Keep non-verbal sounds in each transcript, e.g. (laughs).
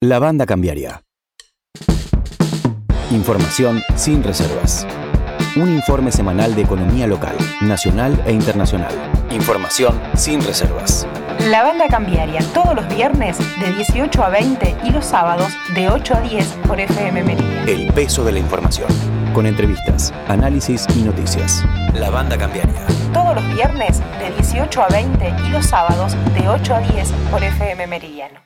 La banda cambiaria. Información sin reservas. Un informe semanal de economía local, nacional e internacional. Información sin reservas. La banda cambiaria todos los viernes de 18 a 20 y los sábados de 8 a 10 por FM Meridian. El peso de la información. Con entrevistas, análisis y noticias. La banda cambiaria. Todos los viernes de 18 a 20 y los sábados de 8 a 10 por FM Meridiano.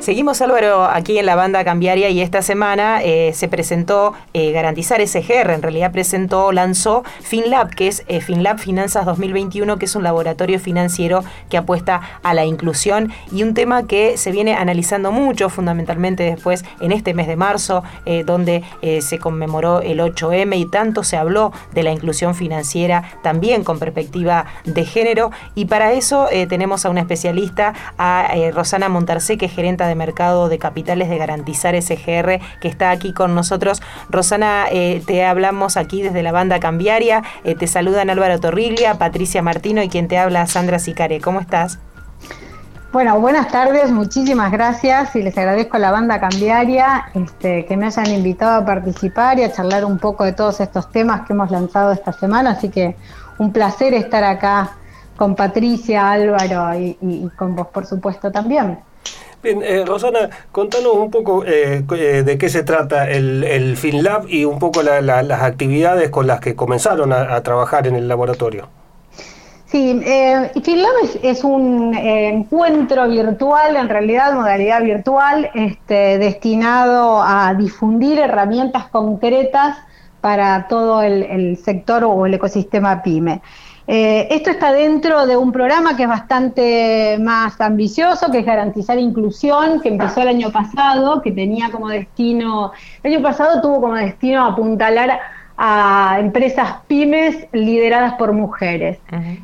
Seguimos Álvaro aquí en la banda cambiaria y esta semana eh, se presentó eh, Garantizar SGR, en realidad presentó, lanzó FinLab, que es eh, FinLab Finanzas 2021, que es un laboratorio financiero que apuesta a la inclusión y un tema que se viene analizando mucho, fundamentalmente después en este mes de marzo, donde se conmemoró el 8M y tanto se habló de la inclusión financiera también con perspectiva de género. Y para eso tenemos a una especialista, a Rosana Montarcé, que es gerente de mercado de capitales de garantizar SGR, que está aquí con nosotros. Rosana, eh, te hablamos aquí desde la banda cambiaria. Eh, te saludan Álvaro Torriglia, Patricia Martino y quien te habla, Sandra Sicare. ¿Cómo estás? Bueno, buenas tardes, muchísimas gracias y les agradezco a la banda cambiaria este, que me hayan invitado a participar y a charlar un poco de todos estos temas que hemos lanzado esta semana, así que un placer estar acá con Patricia, Álvaro y con vos, por supuesto, también. Bien, eh, Rosana, contanos un poco eh, eh, de qué se trata el, el FinLab y un poco las actividades con las que comenzaron a, trabajar en el laboratorio. Sí, eh, FinLab es, un encuentro virtual, en realidad modalidad virtual, este, destinado a difundir herramientas concretas para todo el sector o el ecosistema PYME. Eh, esto está dentro de un programa que es bastante más ambicioso, que es garantizar inclusión, que empezó el año pasado, que tenía como destino, el año pasado tuvo como destino apuntalar a empresas pymes lideradas por mujeres.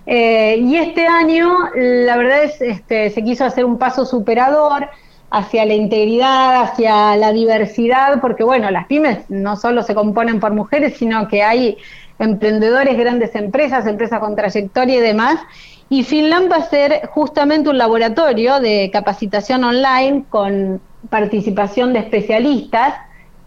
Eh, y este año, la verdad es, este, se quiso hacer un paso superador hacia la integridad, hacia la diversidad, porque bueno, las pymes no solo se componen por mujeres, sino que hay emprendedores, grandes empresas, empresas con trayectoria y demás. Y Finland va a ser justamente un laboratorio de capacitación online con participación de especialistas.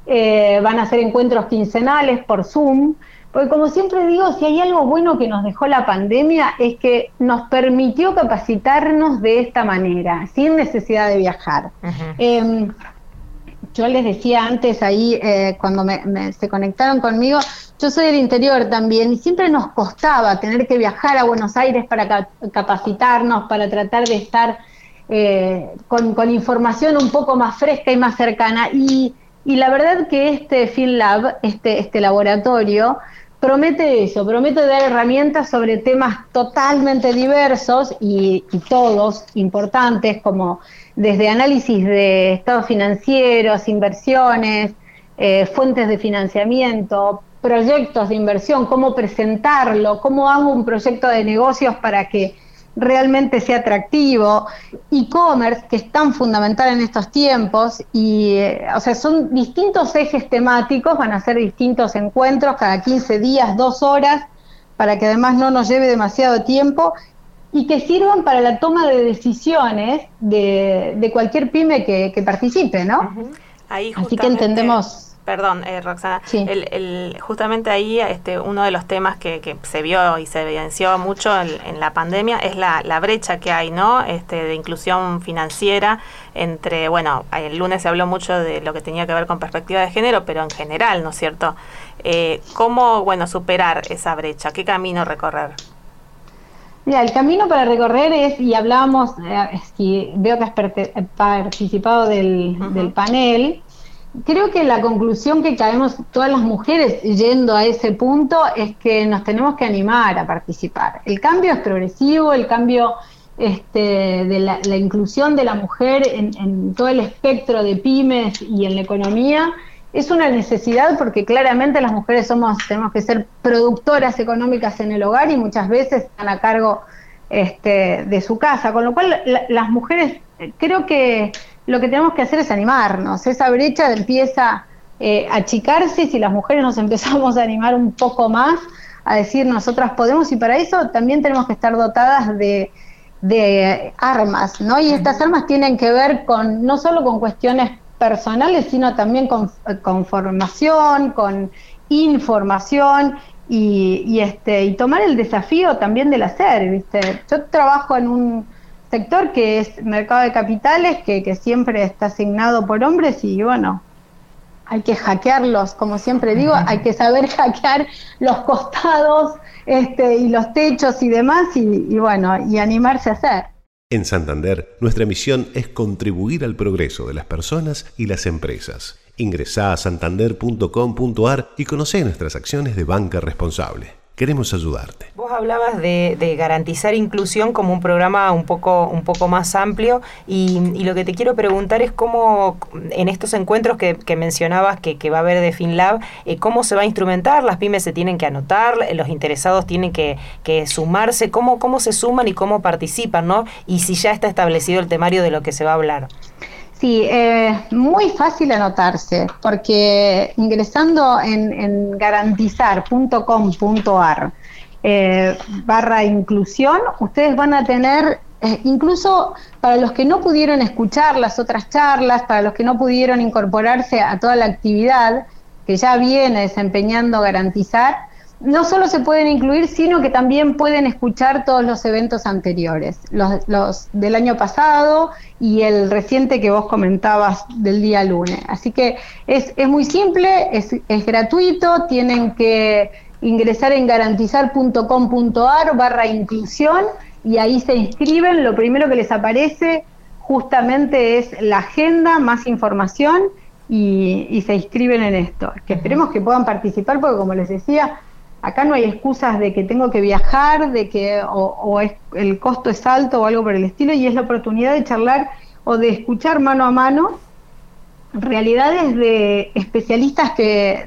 Eh, van a ser encuentros quincenales por Zoom. Porque como siempre digo, si hay algo bueno que nos dejó la pandemia es que nos permitió capacitarnos de esta manera, sin necesidad de viajar. Em, yo les decía antes ahí, eh, cuando se conectaron conmigo, yo soy del interior también y siempre nos costaba tener que viajar a Buenos Aires para capacitarnos, para tratar de estar eh, con, información un poco más fresca y más cercana. Y, la verdad que este FinLab, este, este laboratorio, promete eso, promete dar herramientas sobre temas totalmente diversos y, todos importantes, como desde análisis de estados financieros, inversiones, eh, fuentes de financiamiento, proyectos de inversión, cómo presentarlo, cómo hago un proyecto de negocios para que realmente sea atractivo, e-commerce, que es tan fundamental en estos tiempos, y, eh, o sea, son distintos ejes temáticos, van a ser distintos encuentros cada 15 días, dos horas, para que además no nos lleve demasiado tiempo y que sirvan para la toma de decisiones de, cualquier pyme que, participe, ¿no? Así que entendemos Perdón, eh, Roxana. El, justamente ahí este, uno de los temas que, se vio y se evidenció mucho en, la pandemia es la, brecha que hay, ¿no? Este, de inclusión financiera entre, bueno, el lunes se habló mucho de lo que tenía que ver con perspectiva de género, pero en general, ¿no es cierto? Eh, ¿Cómo, bueno, superar esa brecha? ¿Qué camino recorrer? Mira, el camino para recorrer es, y hablábamos, eh, veo que has participado del, del panel, creo que la conclusión que caemos todas las mujeres yendo a ese punto es que nos tenemos que animar a participar. El cambio es progresivo, el cambio este, de la, inclusión de la mujer en, todo el espectro de pymes y en la economía es una necesidad porque claramente las mujeres somos tenemos que ser productoras económicas en el hogar y muchas veces están a cargo este, de su casa, con lo cual las mujeres creo que lo que tenemos que hacer es animarnos. Esa brecha empieza eh, a achicarse si las mujeres nos (laughs) empezamos a animar un poco más, a decir nosotras podemos y para eso también tenemos que estar dotadas de de armas, ¿no? Y estas armas tienen que ver con no solo con cuestiones personales, sino también con, con formación, con información y, este, y tomar el desafío también del hacer, ¿viste? Yo trabajo en un sector que es mercado de capitales, que, que siempre está asignado por hombres y bueno, hay que hackearlos, como siempre digo, hay que saber (laughs) hackear los costados este, y los techos y demás, y, y bueno, y animarse a hacer. En Santander, nuestra misión es contribuir al progreso de las personas y las empresas. Ingresá a santander.com.ar y conoce nuestras acciones de banca responsable. Queremos ayudarte. Vos hablabas de, garantizar inclusión como un programa un poco, un poco más amplio y, lo que te quiero preguntar es cómo en estos encuentros que, mencionabas que, va a haber de FinLab, eh, cómo se va a instrumentar, las pymes se tienen que anotar, los interesados tienen que, sumarse, cómo, cómo se suman y cómo participan, ¿no? Y si ya está establecido el temario de lo que se va a hablar. Sí, eh, muy fácil anotarse, porque ingresando en, garantizar.com.ar eh, barra inclusión, ustedes van a tener, eh, incluso para los que no pudieron escuchar las otras charlas, para los que no pudieron incorporarse a toda la actividad que ya viene desempeñando garantizar, no solo se pueden incluir, sino que también pueden escuchar todos los eventos anteriores, los, del año pasado y el reciente que vos comentabas del día lunes. Así que es, muy simple, es, gratuito, tienen que ingresar en garantizar.com.ar barra inclusión y ahí se inscriben. Lo primero que les aparece justamente es la agenda, más información y, y se inscriben en esto. Que esperemos que puedan participar porque como les decía, Acá no hay excusas de que tengo que viajar, de que o, el costo es alto o algo por el estilo, y es la oportunidad de charlar o de escuchar mano a mano realidades de especialistas que,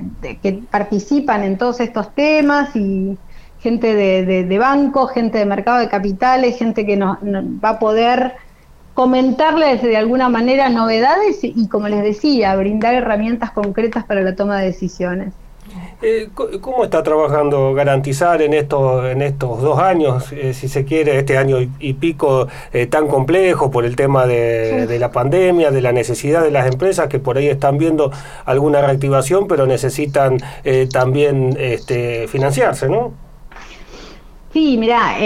participan en todos estos temas y gente de, banco, gente de mercado de capitales, gente que nos, va a poder comentarles de alguna manera novedades y, como les decía, brindar herramientas concretas para la toma de decisiones. Eh, ¿Cómo está trabajando Garantizar en estos, en estos dos años, eh, si se quiere, este año y, pico eh, tan complejo por el tema de, la pandemia, de la necesidad de las empresas que por ahí están viendo alguna reactivación, pero necesitan también este, financiarse, ¿no? Sí, mira,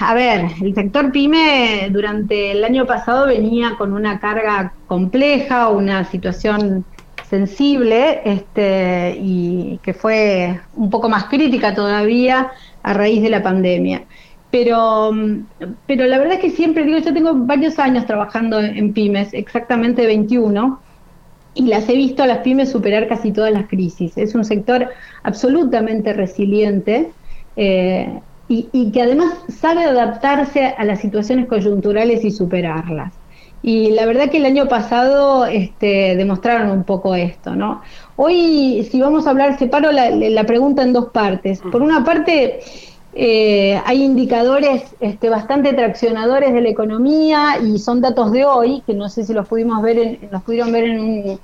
a ver, el sector pyme durante el año pasado venía con una carga compleja, una situación sensible este, y que fue un poco más crítica todavía a raíz de la pandemia. Pero, pero la verdad es que siempre digo, yo tengo varios años trabajando en pymes, exactamente 21, y las he visto a las pymes superar casi todas las crisis. Es un sector absolutamente resiliente eh, y que además sabe adaptarse a las situaciones coyunturales y superarlas. Y la verdad que el año pasado este, demostraron un poco esto, ¿no? Hoy, si vamos a hablar, separo la, la pregunta en dos partes. Por una parte, eh, hay indicadores este, bastante traccionadores de la economía y son datos de hoy, que no sé si los pudimos ver, en, los pudieron ver en un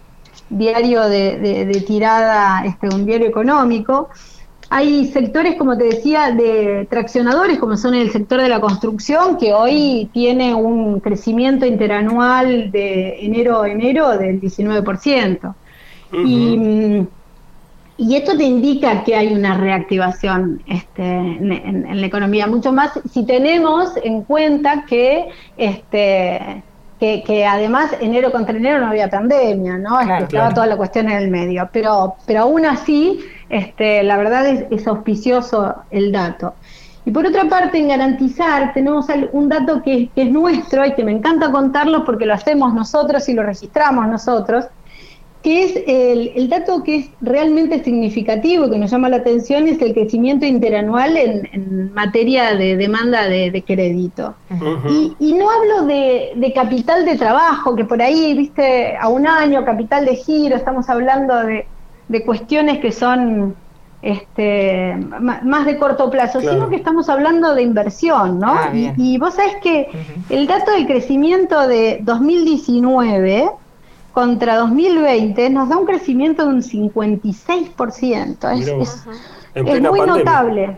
diario de, de tirada, este, un diario económico. Hay sectores, como te decía, de traccionadores, como son el sector de la construcción, que hoy tiene un crecimiento interanual de enero a enero del 19%. y, y, esto te indica que hay una reactivación este, en, la economía, mucho más si tenemos en cuenta que este, que, además enero contra enero no había pandemia, ¿no? Este, estaba toda la cuestión en el medio. Pero, pero aún así, este, la verdad es, auspicioso el dato. Y por otra parte, en garantizar, tenemos un dato que, es nuestro y que me encanta contarlo porque lo hacemos nosotros y lo registramos nosotros, que es el, dato que es realmente significativo, y que nos llama la atención, es el crecimiento interanual en, materia de demanda de, crédito. y, no hablo de, de, capital de trabajo, que por ahí, viste, a un año, capital de giro, estamos hablando de de cuestiones que son este, más de corto plazo, sino que estamos hablando de inversión, ¿no? Ah, y, vos sabés que el dato del crecimiento de 2019 contra 2020 nos da un crecimiento de un 56%. Es, es, muy notable.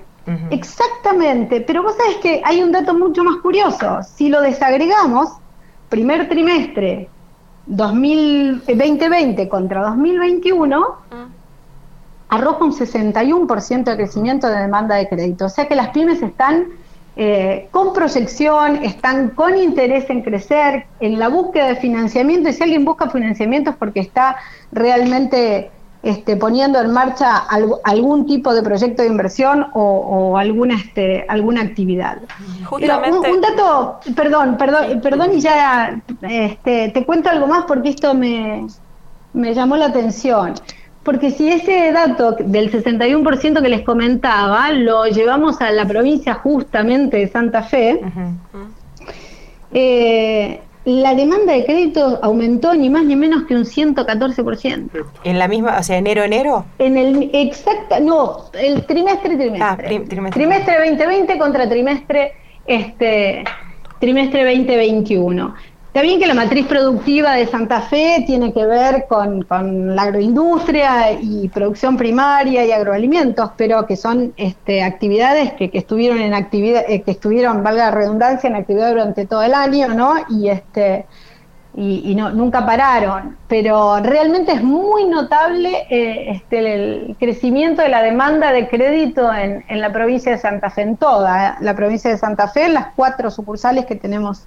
Exactamente, pero vos sabés que hay un dato mucho más curioso. Si lo desagregamos, primer trimestre 2020 contra 2021, arroja un 61% de crecimiento de demanda de crédito. O sea que las pymes están eh, con proyección, están con interés en crecer, en la búsqueda de financiamiento, y si alguien busca financiamiento es porque está realmente este, poniendo en marcha algún tipo de proyecto de inversión o, alguna, este, alguna actividad. Justamente. Un, dato, perdón, perdón, perdón y ya este, te cuento algo más porque esto me, me llamó la atención. Porque si ese dato del 61% que les comentaba lo llevamos a la provincia justamente de Santa Fe, eh, la demanda de crédito aumentó ni más ni menos que un 114%. ¿En la misma, o sea, enero-enero? En el, exacto, no, el trimestre-trimestre. Ah, trimestre. trimestre 2020 contra trimestre, este, trimestre 2021. Está bien que la matriz productiva de Santa Fe tiene que ver con, la agroindustria y producción primaria y agroalimentos, pero que son este, actividades que, estuvieron en actividad, eh, que estuvieron, valga la redundancia, en actividad durante todo el año, ¿no? Y este y, no, nunca pararon. Pero realmente es muy notable eh, este, el crecimiento de la demanda de crédito en, en la provincia de Santa Fe, en toda ¿eh? la provincia de Santa Fe, las cuatro sucursales que tenemos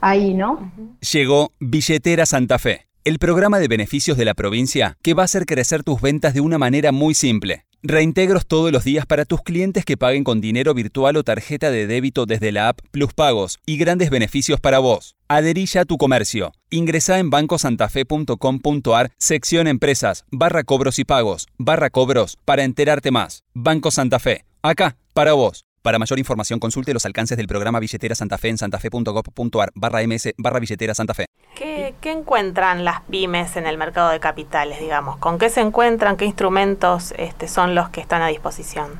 ahí, ¿no? Llegó Billetera Santa Fe, el programa de beneficios de la provincia que va a hacer crecer tus ventas de una manera muy simple. Reintegros todos los días para tus clientes que paguen con dinero virtual o tarjeta de débito desde la app Plus Pagos y grandes beneficios para vos. Aderilla a tu comercio. Ingresa en bancosantafe.com.ar, sección empresas, barra cobros y pagos, barra cobros, para enterarte más. Banco Santa Fe. Acá, para vos. Para mayor información consulte los alcances del programa Billetera Santa Fe en santafe.gov.ar barra ms barra billetera Santa Fe. ¿Qué, encuentran las pymes en el mercado de capitales, digamos? ¿Con qué se encuentran? ¿Qué instrumentos este, son los que están a disposición?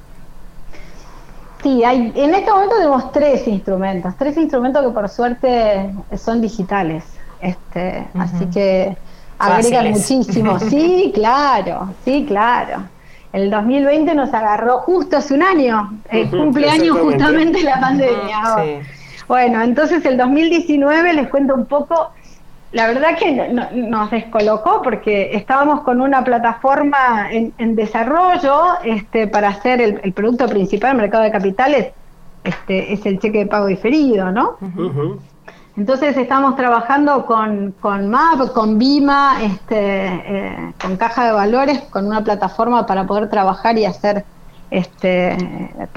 Sí, hay, en este momento tenemos tres instrumentos, tres instrumentos que por suerte son digitales. Este, Así que agregan muchísimo. Sí, (laughs) claro, sí, claro el 2020 nos agarró justo hace un año, el cumpleaños justamente la pandemia. Bueno, entonces el 2019 les cuento un poco, la verdad que nos descolocó porque estábamos con una plataforma en, desarrollo este, para hacer el, producto principal del mercado de capitales, este, es el cheque de pago diferido, ¿no? Entonces estamos trabajando con, con MAP, con BIMA, este, eh, con Caja de Valores, con una plataforma para poder trabajar y hacer, este,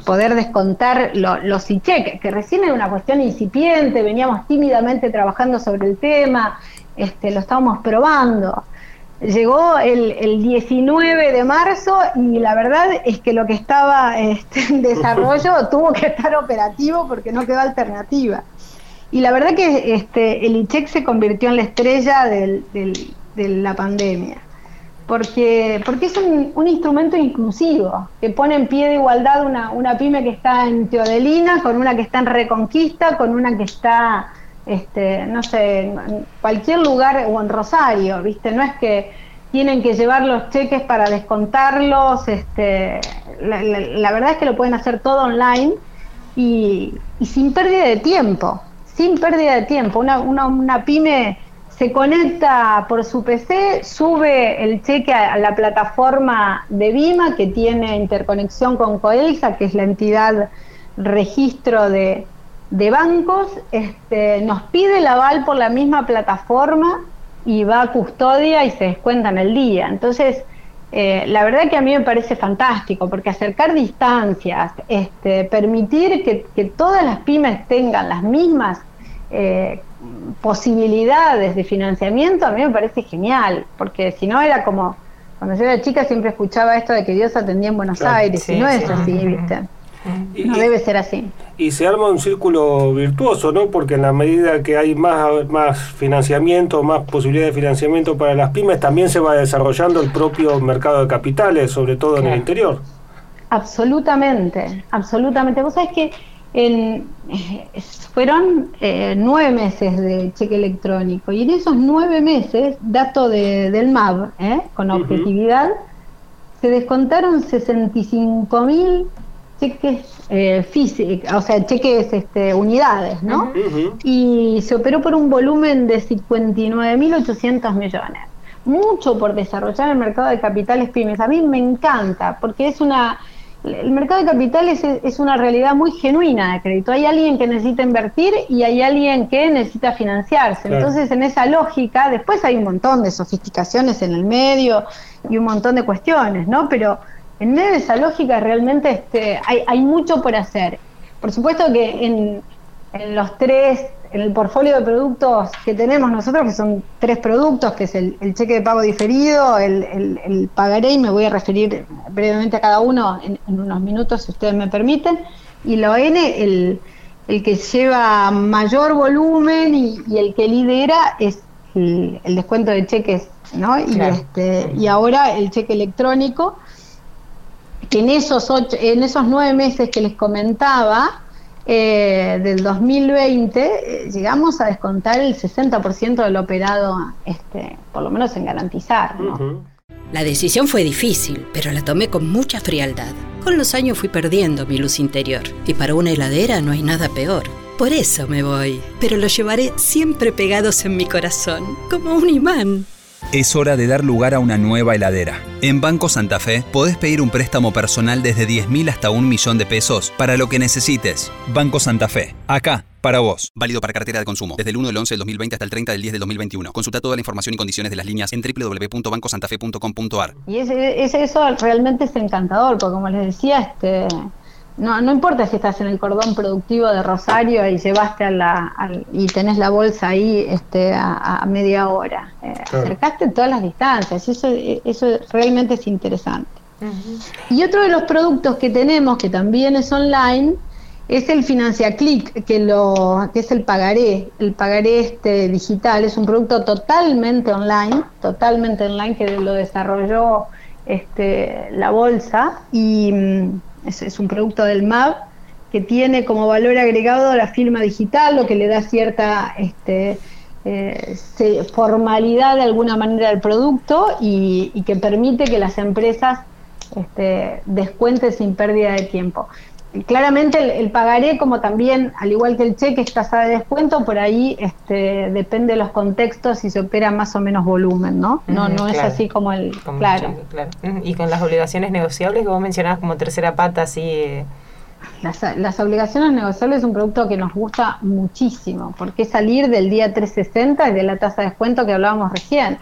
poder descontar los e que recién era una cuestión incipiente, veníamos tímidamente trabajando sobre el tema, este, lo estábamos probando. Llegó el, 19 de marzo y la verdad es que lo que estaba este, en desarrollo (laughs) tuvo que estar operativo porque no quedó alternativa. Y la verdad que este, el ICHEC se convirtió en la estrella del, de la pandemia, porque, porque es un, instrumento inclusivo, que pone en pie de igualdad una, una pyme que está en Teodelina con una que está en Reconquista, con una que está, este, no sé, en cualquier lugar o en Rosario, ¿viste? No es que tienen que llevar los cheques para descontarlos, este, la, verdad es que lo pueden hacer todo online y sin pérdida de tiempo sin pérdida de tiempo. Una, una, pyme se conecta por su PC, sube el cheque a, la plataforma de Vima que tiene interconexión con Coelsa, que es la entidad registro de, bancos, este, nos pide el aval por la misma plataforma y va a custodia y se descuenta en el día. Entonces, eh, la verdad que a mí me parece fantástico, porque acercar distancias, este, permitir que, todas las pymes tengan las mismas eh, posibilidades de financiamiento, a mí me parece genial, porque si no era como, cuando yo era chica siempre escuchaba esto de que Dios atendía en Buenos Aires, y no es así, ¿viste? No debe ser así. Y se arma un círculo virtuoso, ¿no? Porque en la medida que hay más, más financiamiento, más posibilidad de financiamiento para las pymes, también se va desarrollando el propio mercado de capitales, sobre todo en el interior. Absolutamente, absolutamente. Vos sabés que en, fueron eh, nueve meses de cheque electrónico y en esos nueve meses, dato de, del MAB, ¿eh? con objetividad, se descontaron 65 mil cheques eh, físicos, o sea, cheques este, unidades, ¿no? Y se operó por un volumen de 59.800 millones. Mucho por desarrollar el mercado de capitales pymes. A mí me encanta, porque es una el mercado de capitales es, una realidad muy genuina de crédito. Hay alguien que necesita invertir y hay alguien que necesita financiarse. Entonces, en esa lógica, después hay un montón de sofisticaciones en el medio y un montón de cuestiones, ¿no? Pero en medio de esa lógica realmente este, hay, hay mucho por hacer. Por supuesto que en, en los tres en el portfolio de productos que tenemos nosotros, que son tres productos, que es el, cheque de pago diferido, el, pagaré, y me voy a referir brevemente a cada uno en, unos minutos, si ustedes me permiten, y la ON, el, que lleva mayor volumen y, el que lidera es el, descuento de cheques, ¿no? Y, este, y ahora el cheque electrónico, en esos, ocho, en esos nueve meses que les comentaba, eh, del 2020 eh, llegamos a descontar el 60% del operado, este, por lo menos en garantizar. La decisión fue difícil, pero la tomé con mucha frialdad. Con los años fui perdiendo mi luz interior, y para una heladera no hay nada peor. Por eso me voy, pero lo llevaré siempre pegados en mi corazón, como un imán. Es hora de dar lugar a una nueva heladera. En Banco Santa Fe podés pedir un préstamo personal desde 10.000 hasta un millón de pesos para lo que necesites. Banco Santa Fe, acá, para vos. Válido para cartera de consumo, desde el 1 del 11 del 2020 hasta el 30 del 10 del 2021. Consulta toda la información y condiciones de las líneas en www.bancosantafe.com.ar. Y ese, eso realmente es encantador, porque como les decía, este no, no importa si estás en el cordón productivo de Rosario y llevaste a la y tenés la bolsa ahí este, a, media hora. Eh, acercaste todas las distancias, eso, eso realmente es interesante. Y otro de los productos que tenemos, que también es online, es el Financia Click, que, lo, que es el pagaré, el pagaré este digital. Es un producto totalmente online, totalmente online, que lo desarrolló este, la bolsa y es, un producto del MAP que tiene como valor agregado la firma digital, lo que le da cierta este, eh, formalidad de alguna manera al producto y, que permite que las empresas este, descuenten sin pérdida de tiempo claramente el, pagaré, como también, al igual que el cheque, es tasa de descuento, por ahí este, depende de los contextos y se opera más o menos volumen, ¿no? No, no es así como el... claro. Y con las obligaciones negociables que vos mencionabas como tercera pata, así... Eh. Las, obligaciones negociables es un producto que nos gusta muchísimo, porque salir del día 360 y de la tasa de descuento que hablábamos recién.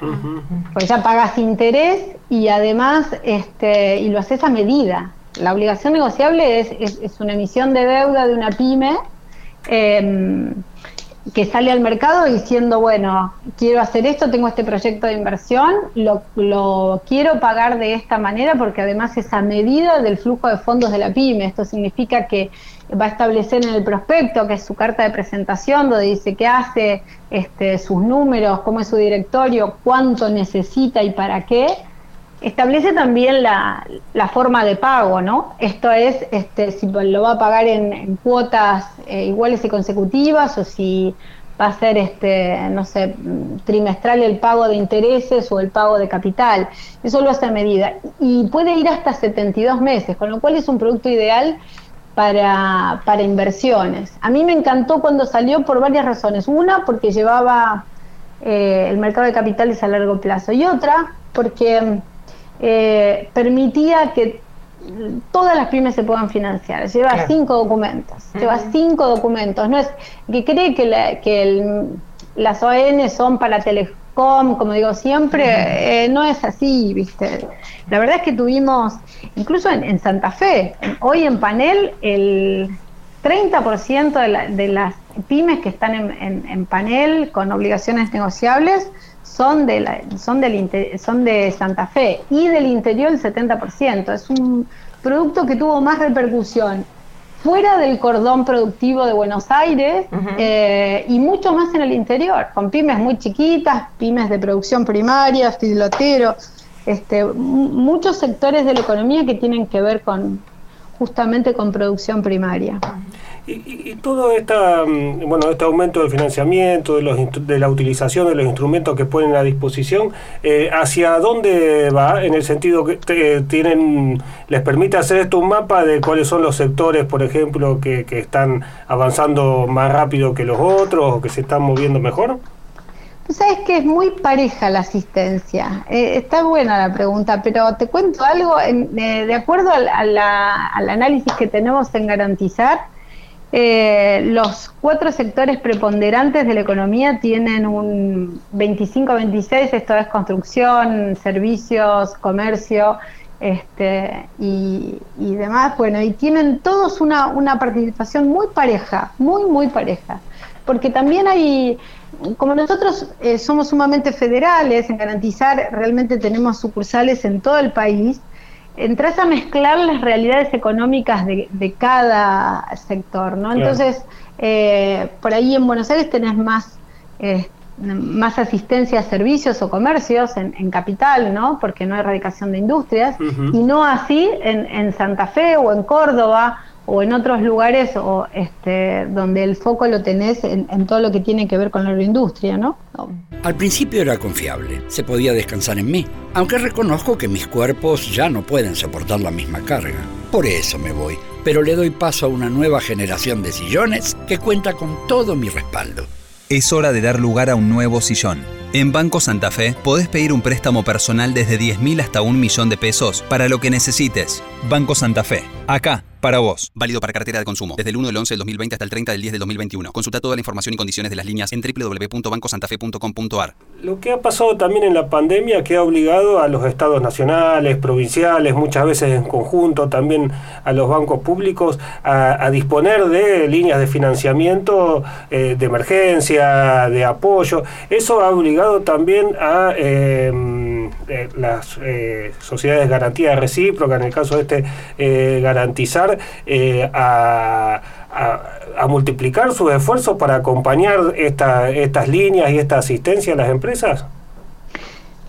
Porque ya pagas interés y además este, y lo haces a medida la obligación negociable es, es, una emisión de deuda de una pyme em, que sale al mercado diciendo, bueno, quiero hacer esto, tengo este proyecto de inversión, lo, lo, quiero pagar de esta manera porque además es a medida del flujo de fondos de la pyme. Esto significa que va a establecer en el prospecto, que es su carta de presentación, donde dice qué hace, este, sus números, cómo es su directorio, cuánto necesita y para qué Establece también la, forma de pago, ¿no? Esto es este, si lo va a pagar en, cuotas eh, iguales y consecutivas o si va a ser, este, no sé, trimestral el pago de intereses o el pago de capital. Eso lo hace a medida. Y puede ir hasta 72 meses, con lo cual es un producto ideal para, para inversiones. A mí me encantó cuando salió por varias razones. Una, porque llevaba eh, el mercado de capitales a largo plazo. Y otra, porque eh, permitía que todas las pymes se puedan financiar. Lleva cinco documentos. Lleva cinco documentos. No es que cree que, que las ON son para Telecom, como digo siempre, eh, no es así, ¿viste? La verdad es que tuvimos, incluso en, Santa Fe, hoy en panel, el 30% de, de, las pymes que están en, en panel con obligaciones negociables son de, la, son, del, son de Santa Fe y del interior el 70%. Es un producto que tuvo más repercusión fuera del cordón productivo de Buenos Aires eh, y mucho más en el interior, con pymes muy chiquitas, pymes de producción primaria, filoteros, este, muchos sectores de la economía que tienen que ver con, justamente con producción primaria. Y, todo esta, mm, bueno, este aumento del financiamiento, de, los, de la utilización de los instrumentos que ponen a disposición, eh, ¿hacia dónde va? En el sentido que tienen, les permite hacer esto un mapa de cuáles son los sectores, por ejemplo, que, que están avanzando más rápido que los otros o que se están moviendo mejor. Tú sabes que es muy pareja la asistencia. Eh, está buena la pregunta, pero te cuento algo. Eh, de acuerdo al, análisis que tenemos en garantizar, eh, los cuatro sectores preponderantes de la economía tienen un 25-26, esto es construcción, servicios, comercio este, y, demás. Bueno, y tienen todos una participación muy pareja, muy, muy pareja. Porque también hay, como nosotros eh, somos sumamente federales, en garantizar realmente tenemos sucursales en todo el país, entras a mezclar las realidades económicas de, cada sector, ¿no? Entonces, eh, por ahí en Buenos Aires tenés más, eh, más asistencia a servicios o comercios en, capital, ¿no? Porque no hay erradicación de industrias, y no así en, en Santa Fe o en Córdoba o en otros lugares o este, donde el foco lo tenés en, todo lo que tiene que ver con la agroindustria, ¿no? Al principio era confiable, se podía descansar en mí, aunque reconozco que mis cuerpos ya no pueden soportar la misma carga. Por eso me voy, pero le doy paso a una nueva generación de sillones que cuenta con todo mi respaldo. Es hora de dar lugar a un nuevo sillón. En Banco Santa Fe podés pedir un préstamo personal desde 10.000 hasta un millón de pesos para lo que necesites. Banco Santa Fe, acá para vos. Válido para cartera de consumo. Desde el 1 del 11 del 2020 hasta el 30 del 10 del 2021. Consulta toda la información y condiciones de las líneas en www.bancosantafe.com.ar. Lo que ha pasado también en la pandemia que ha obligado a los estados nacionales, provinciales, muchas veces en conjunto, también a los bancos públicos, a, disponer de líneas de financiamiento eh, de emergencia, de apoyo. Eso ha obligado también a... Eh, eh, las eh, sociedades de garantía recíproca, en el caso de este, eh, garantizar a, multiplicar sus esfuerzos para acompañar esta, estas líneas y esta asistencia a las empresas?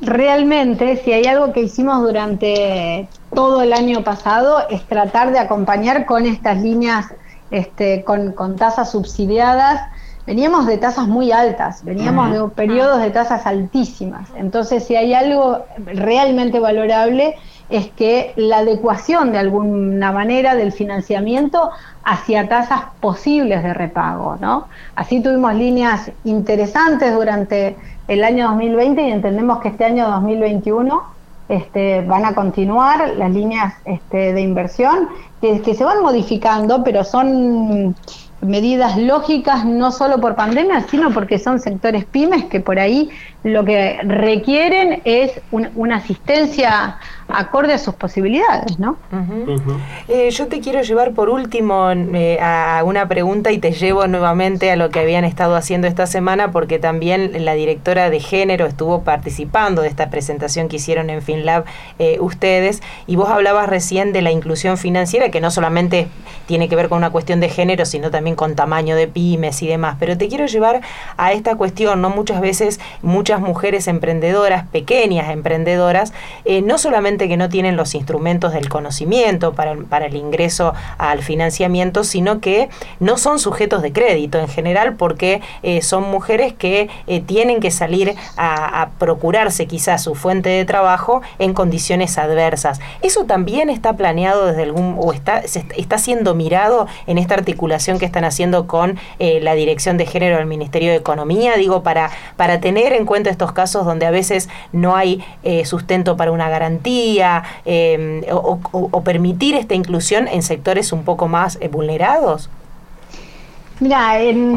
Realmente, si hay algo que hicimos durante todo el año pasado, es tratar de acompañar con estas líneas este, con, con tasas subsidiadas veníamos de tasas muy altas, veníamos de periodos de tasas altísimas. Entonces, si hay algo realmente valorable es que la adecuación de alguna manera del financiamiento hacia tasas posibles de repago, ¿no? Así tuvimos líneas interesantes durante el año 2020 y entendemos que este año 2021 este, van a continuar las líneas este, de inversión que se van modificando, pero son medidas lógicas no solo por pandemia, sino porque son sectores pymes que por ahí lo que requieren es una asistencia acorde a sus posibilidades, ¿no? Eh, yo te quiero llevar por último eh, a una pregunta y te llevo nuevamente a lo que habían estado haciendo esta semana porque también la directora de género estuvo participando de esta presentación que hicieron en FinLab eh, ustedes y vos hablabas recién de la inclusión financiera que no solamente tiene que ver con una cuestión de género sino también con tamaño de pymes y demás, pero te quiero llevar a esta cuestión, ¿no? Muchas veces muchas mujeres emprendedoras, pequeñas emprendedoras, no solamente que no tienen los instrumentos del conocimiento para, para el ingreso al financiamiento, sino que no son sujetos de crédito en general porque eh, son mujeres que eh, tienen que salir a, procurarse quizás su fuente de trabajo en condiciones adversas. ¿Eso también está planeado desde algún o está, está siendo mirado en esta articulación que están haciendo con eh, la Dirección de Género del Ministerio de Economía? Digo, para, para tener en cuenta estos casos donde a veces no hay sustento para una garantía, Em, o, permitir esta inclusión en sectores un poco más eh, vulnerados? Mira,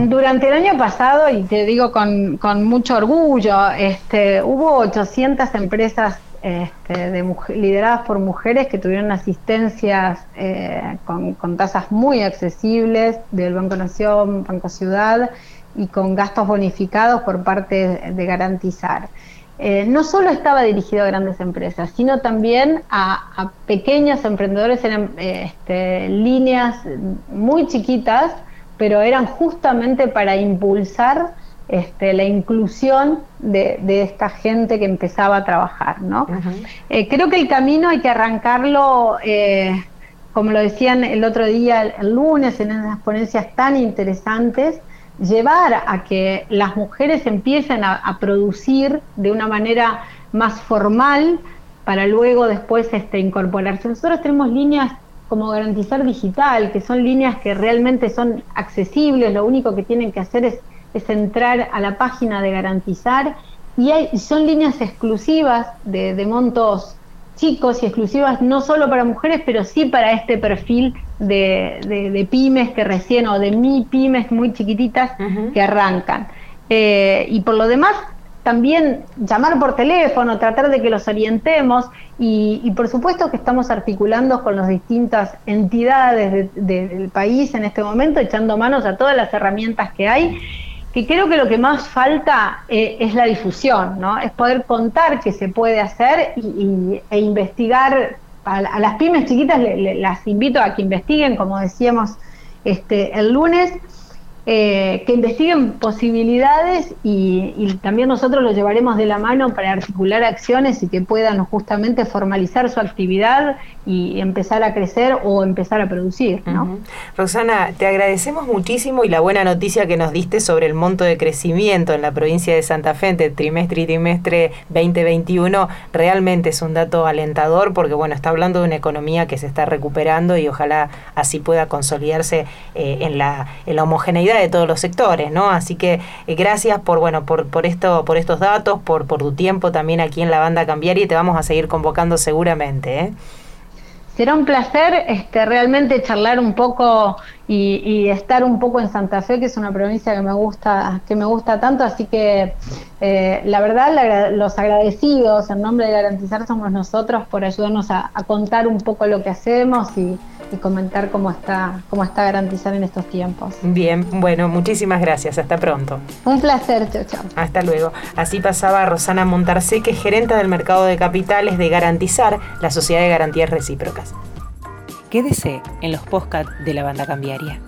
durante el año pasado, y te digo con, mucho orgullo, este, hubo 800 empresas este, de lideradas por mujeres que tuvieron asistencias eh, con, con, tasas muy accesibles del Banco Nación, Banco Ciudad y con gastos bonificados por parte de garantizar. Eh, no solo estaba dirigido a grandes empresas, sino también a, pequeños emprendedores, eran este, líneas muy chiquitas, pero eran justamente para impulsar este, la inclusión de, esta gente que empezaba a trabajar. ¿no? Eh, creo que el camino hay que arrancarlo eh, como lo decían el otro día, el lunes, en esas ponencias tan interesantes, llevar a que las mujeres empiecen a, producir de una manera más formal para luego después este, incorporarse. Nosotros tenemos líneas como garantizar digital, que son líneas que realmente son accesibles, lo único que tienen que hacer es, entrar a la página de garantizar y hay, son líneas exclusivas de, montos chicos y exclusivas no solo para mujeres, pero sí para este perfil de, pymes que recién, o de mi pymes muy chiquititas que arrancan. Eh, y por lo demás, también llamar por teléfono, tratar de que los orientemos y, por supuesto que estamos articulando con las distintas entidades del país en este momento, echando manos a todas las herramientas que hay, que creo que lo que más falta eh, es la difusión, ¿no? es poder contar qué se puede hacer y, e investigar. A, las pymes chiquitas las invito a que investiguen, como decíamos este, el lunes, eh, que investiguen posibilidades y, también nosotros los llevaremos de la mano para articular acciones y que puedan justamente formalizar su actividad y empezar a crecer o empezar a producir. ¿no? Rosana, te agradecemos muchísimo y la buena noticia que nos diste sobre el monto de crecimiento en la provincia de Santa Fe entre trimestre y trimestre 2021 realmente es un dato alentador porque bueno, está hablando de una economía que se está recuperando y ojalá así pueda consolidarse eh, en, la, en la homogeneidad de todos los sectores, ¿no? Así que eh, gracias por, bueno, por, por, esto, por estos datos, por, por tu tiempo también aquí en la banda Cambiar y te vamos a seguir convocando seguramente, ¿eh? Será un placer este, realmente charlar un poco y, estar un poco en Santa Fe, que es una provincia que me gusta, que me gusta tanto, así que eh, la verdad los agradecidos en nombre de Garantizar somos nosotros por ayudarnos a contar un poco lo que hacemos y, y comentar cómo está, cómo está garantizar en estos tiempos. Bien, bueno, muchísimas gracias. Hasta pronto. Un placer, chao, chao. Hasta luego. Así pasaba Rosana Montarce, que es gerente del mercado de capitales de Garantizar, la Sociedad de Garantías Recíprocas. Quédese en los podcasts de la banda cambiaria.